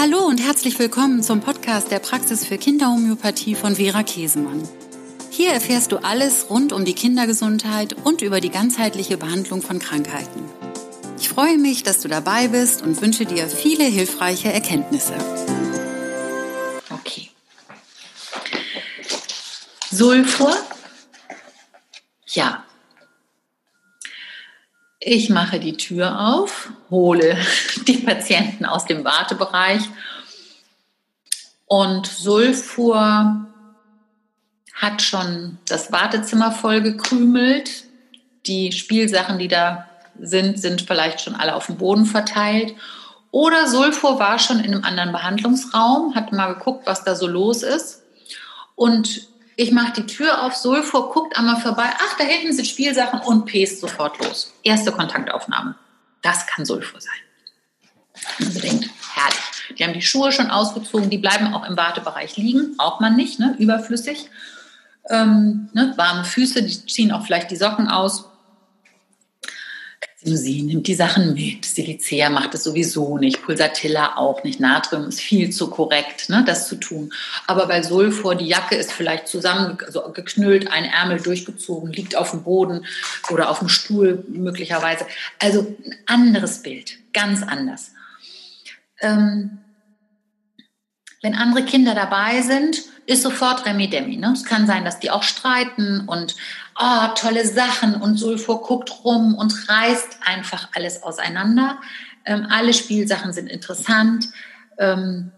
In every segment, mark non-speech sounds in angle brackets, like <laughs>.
Hallo und herzlich willkommen zum Podcast der Praxis für Kinderhomöopathie von Vera Käsemann. Hier erfährst du alles rund um die Kindergesundheit und über die ganzheitliche Behandlung von Krankheiten. Ich freue mich, dass du dabei bist und wünsche dir viele hilfreiche Erkenntnisse. Okay. Sulfur? Ja. Ich mache die Tür auf, hole <laughs> die Patienten aus dem Wartebereich und Sulfur hat schon das Wartezimmer voll gekrümelt. Die Spielsachen, die da sind, sind vielleicht schon alle auf dem Boden verteilt. Oder Sulfur war schon in einem anderen Behandlungsraum, hat mal geguckt, was da so los ist. Und ich mache die Tür auf, Sulfur guckt einmal vorbei. Ach, da hinten sind Spielsachen und pest sofort los. Erste Kontaktaufnahme. Das kann Sulfur sein. Unbedingt herrlich. Die haben die Schuhe schon ausgezogen, die bleiben auch im Wartebereich liegen. Braucht man nicht, ne? überflüssig. Ähm, ne? Warme Füße, die ziehen auch vielleicht die Socken aus. Sie nimmt die Sachen mit. Silicea macht es sowieso nicht. Pulsatilla auch nicht. Natrium ist viel zu korrekt, ne, das zu tun. Aber bei Sulfur, die Jacke ist vielleicht zusammengeknüllt, ein Ärmel durchgezogen, liegt auf dem Boden oder auf dem Stuhl möglicherweise. Also ein anderes Bild, ganz anders. Ähm, wenn andere Kinder dabei sind, ist sofort Remi Demi. Ne? Es kann sein, dass die auch streiten und oh, tolle Sachen und Sulfur guckt rum und reißt einfach alles auseinander. Ähm, alle Spielsachen sind interessant. Ähm,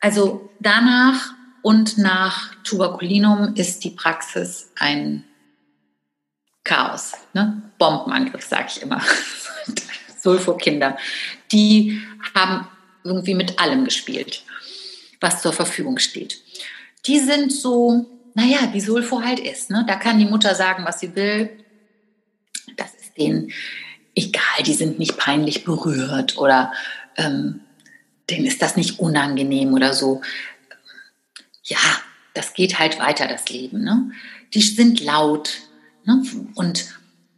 also danach und nach Tuberkulinum ist die Praxis ein Chaos. Ne? Bombenangriff, sage ich immer. <laughs> Sulfur-Kinder. Die haben irgendwie mit allem gespielt, was zur Verfügung steht. Die sind so, naja, wie Sulfo halt ist. Ne? Da kann die Mutter sagen, was sie will. Das ist denen egal, die sind nicht peinlich berührt oder ähm, denen ist das nicht unangenehm oder so. Ja, das geht halt weiter, das Leben. Ne? Die sind laut ne? und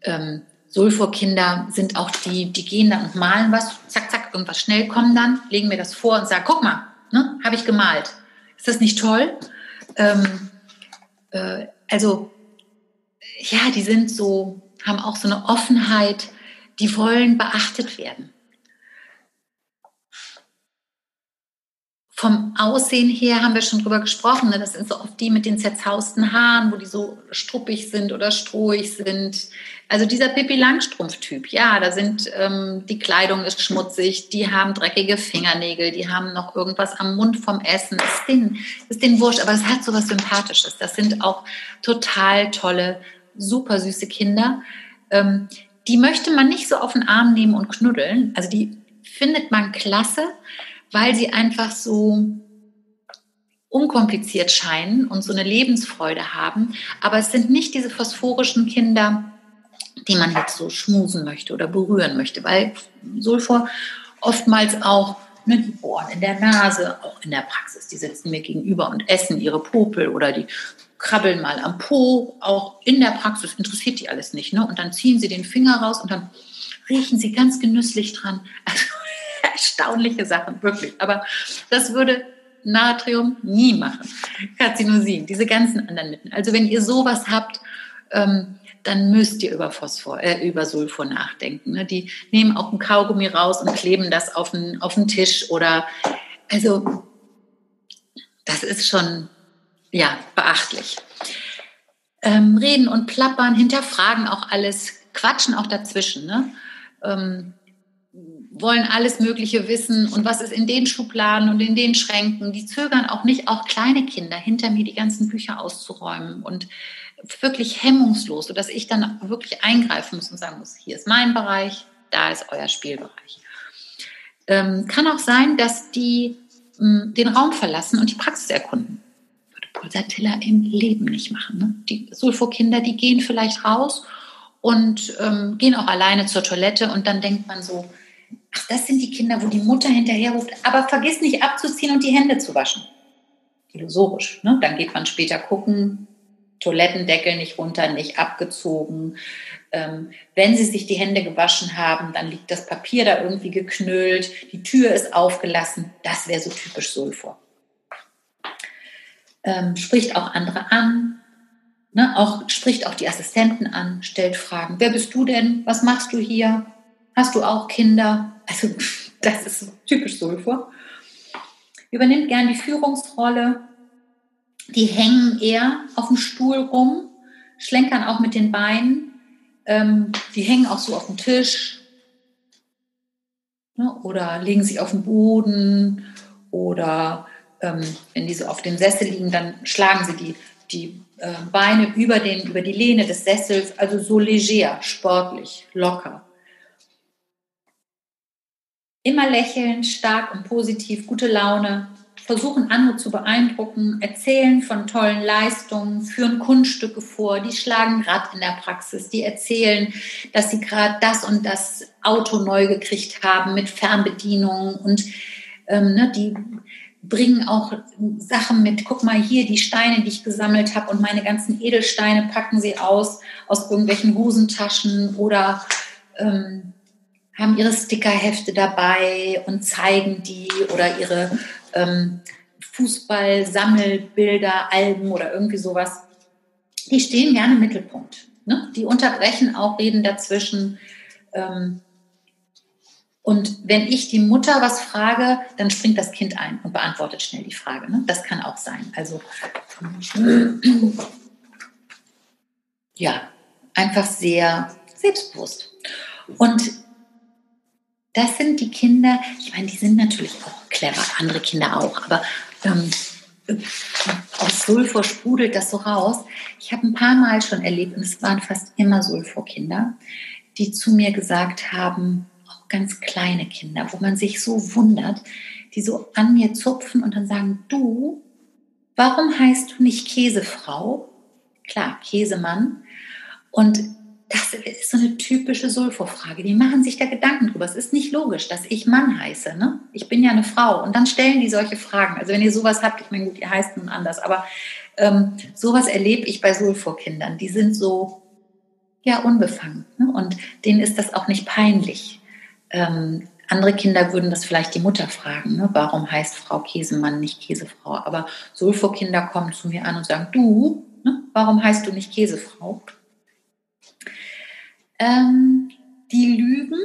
ähm, Sulfur-Kinder sind auch die, die gehen dann und malen was, zack, zack, irgendwas schnell, kommen dann, legen mir das vor und sagen, guck mal, ne, habe ich gemalt. Ist das nicht toll? Ähm, äh, also ja, die sind so, haben auch so eine Offenheit, die wollen beachtet werden. Vom Aussehen her haben wir schon drüber gesprochen. Ne? Das sind so oft die mit den zerzausten Haaren, wo die so struppig sind oder strohig sind. Also dieser Pippi Langstrumpf-Typ, ja, da sind ähm, die Kleidung ist schmutzig, die haben dreckige Fingernägel, die haben noch irgendwas am Mund vom Essen. Ist denen, ist denen wurscht, aber es hat so was Sympathisches. Das sind auch total tolle, super süße Kinder. Ähm, die möchte man nicht so auf den Arm nehmen und knuddeln. Also die findet man klasse weil sie einfach so unkompliziert scheinen und so eine Lebensfreude haben. Aber es sind nicht diese phosphorischen Kinder, die man jetzt so schmusen möchte oder berühren möchte, weil Sulfur oftmals auch ne, die Bohren in der Nase, auch in der Praxis, die sitzen mir gegenüber und essen ihre Popel oder die krabbeln mal am Po, auch in der Praxis interessiert die alles nicht. Ne? Und dann ziehen sie den Finger raus und dann riechen sie ganz genüsslich dran. Also <laughs> erstaunliche Sachen, wirklich. Aber das würde Natrium nie machen. Carcinosin, diese ganzen anderen Mittel. Also wenn ihr sowas habt, ähm, dann müsst ihr über Phosphor, äh, über Sulfur nachdenken. Ne? Die nehmen auch ein Kaugummi raus und kleben das auf den, auf den Tisch oder also das ist schon ja beachtlich. Ähm, reden und plappern, hinterfragen auch alles, quatschen auch dazwischen. Ne? Ähm, wollen alles Mögliche wissen und was ist in den Schubladen und in den Schränken. Die zögern auch nicht, auch kleine Kinder hinter mir die ganzen Bücher auszuräumen und wirklich hemmungslos, sodass ich dann wirklich eingreifen muss und sagen muss, hier ist mein Bereich, da ist euer Spielbereich. Ähm, kann auch sein, dass die mh, hm, den Raum verlassen und die Praxis erkunden. Würde Pulsatilla im Leben nicht machen. Ne? Die Sulfo-Kinder, die gehen vielleicht raus und ähm, gehen auch alleine zur Toilette und dann denkt man so, ach, das sind die Kinder, wo die Mutter hinterher ruft, aber vergiss nicht abzuziehen und die Hände zu waschen. Illusorisch. Ne? Dann geht man später gucken, Toilettendeckel nicht runter, nicht abgezogen. Ähm, wenn sie sich die Hände gewaschen haben, dann liegt das Papier da irgendwie geknüllt, die Tür ist aufgelassen. Das wäre so typisch Sulfur. Ähm, spricht auch andere an, ne? auch, spricht auch die Assistenten an, stellt Fragen. Wer bist du denn? Was machst du hier? Hast du auch Kinder? Also <laughs> das ist typisch Sulfur. Übernimmt gern die Führungsrolle. Die hängen eher auf dem Stuhl rum, schlenkern auch mit den Beinen. Ähm, die hängen auch so auf dem Tisch ne? oder legen sich auf den Boden oder ähm, wenn die so auf dem Sessel liegen, dann schlagen sie die, die äh, Beine über, den, über die Lehne des Sessels, also so leger, sportlich, locker. Immer lächeln, stark und positiv, gute Laune, versuchen andere zu beeindrucken, erzählen von tollen Leistungen, führen Kunststücke vor, die schlagen Rad in der Praxis, die erzählen, dass sie gerade das und das Auto neu gekriegt haben mit Fernbedienung und ähm, ne, die bringen auch Sachen mit. Guck mal hier, die Steine, die ich gesammelt habe und meine ganzen Edelsteine packen sie aus aus irgendwelchen Hosentaschen oder ähm, haben ihre Stickerhefte dabei und zeigen die oder ihre ähm, Fußball-Sammelbilder, Alben oder irgendwie sowas. Die stehen gerne im Mittelpunkt. Ne? Die unterbrechen auch, reden dazwischen. Ähm, und wenn ich die Mutter was frage, dann springt das Kind ein und beantwortet schnell die Frage. Ne? Das kann auch sein. Also ja, einfach sehr selbstbewusst. Und das sind die Kinder, ich meine, die sind natürlich auch clever, andere Kinder auch, aber ähm, aus Sulfur sprudelt das so raus. Ich habe ein paar Mal schon erlebt, und es waren fast immer Sulfur-Kinder, die zu mir gesagt haben, auch ganz kleine Kinder, wo man sich so wundert, die so an mir zupfen und dann sagen, du, warum heißt du nicht Käsefrau? Klar, Käsemann. Und das ist so eine typische Sulfurfrage. Die machen sich da Gedanken drüber. Es ist nicht logisch, dass ich Mann heiße. Ne? Ich bin ja eine Frau. Und dann stellen die solche Fragen. Also wenn ihr sowas habt, ich meine, gut, ihr heißt nun anders, aber ähm, sowas erlebe ich bei Sulfurkindern. Die sind so, ja, unbefangen. Ne? Und denen ist das auch nicht peinlich. Ähm, andere Kinder würden das vielleicht die Mutter fragen, ne? warum heißt Frau Käsemann nicht Käsefrau? Aber Sulfurkinder kommen zu mir an und sagen, du, ne? warum heißt du nicht Käsefrau? Ähm, die lügen,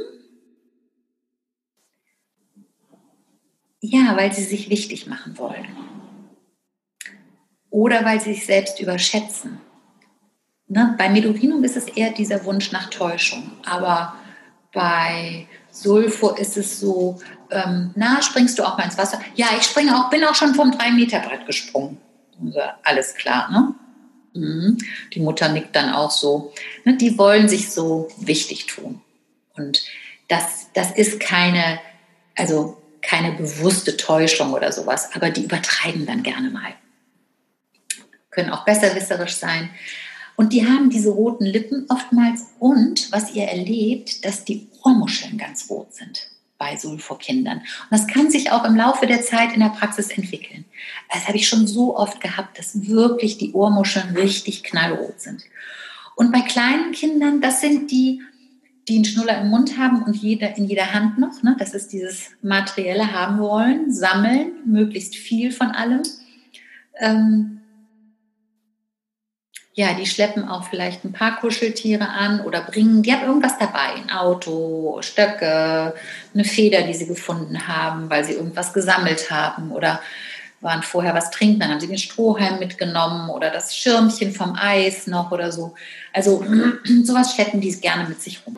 ja, weil sie sich wichtig machen wollen. Oder weil sie sich selbst überschätzen. Ne? Bei Medurinum ist es eher dieser Wunsch nach Täuschung. Aber bei Sulfur ist es so, ähm, na, springst du auch mal ins Wasser? Ja, ich springe auch, bin auch schon vom 3-Meter-Brett gesprungen. Alles klar, ne? Mhm. Die Mutter nickt dann auch so. Ne, die wollen sich so wichtig tun. Und das, das ist keine, also keine bewusste Täuschung oder sowas, aber die übertreiben dann gerne mal. Können auch besserwisserisch sein. Und die haben diese roten Lippen oftmals und was ihr erlebt, dass die Ohrmuscheln ganz rot sind bei Sulfurkindern. Und das kann sich auch im Laufe der Zeit in der Praxis entwickeln. Das habe ich schon so oft gehabt, dass wirklich die Ohrmuscheln richtig knallrot sind. Und bei kleinen Kindern, das sind die, die einen Schnuller im Mund haben und jeder, in jeder Hand noch. Ne? Das ist dieses materielle haben wollen, sammeln, möglichst viel von allem. Ähm, ja, die schleppen auch vielleicht ein paar Kuscheltiere an oder bringen, die haben irgendwas dabei, ein Auto, Stöcke, eine Feder, die sie gefunden haben, weil sie irgendwas gesammelt haben oder waren vorher was trinken, dann haben sie den Strohhalm mitgenommen oder das Schirmchen vom Eis noch oder so. Also <clears throat> sowas schleppen die gerne mit sich rum.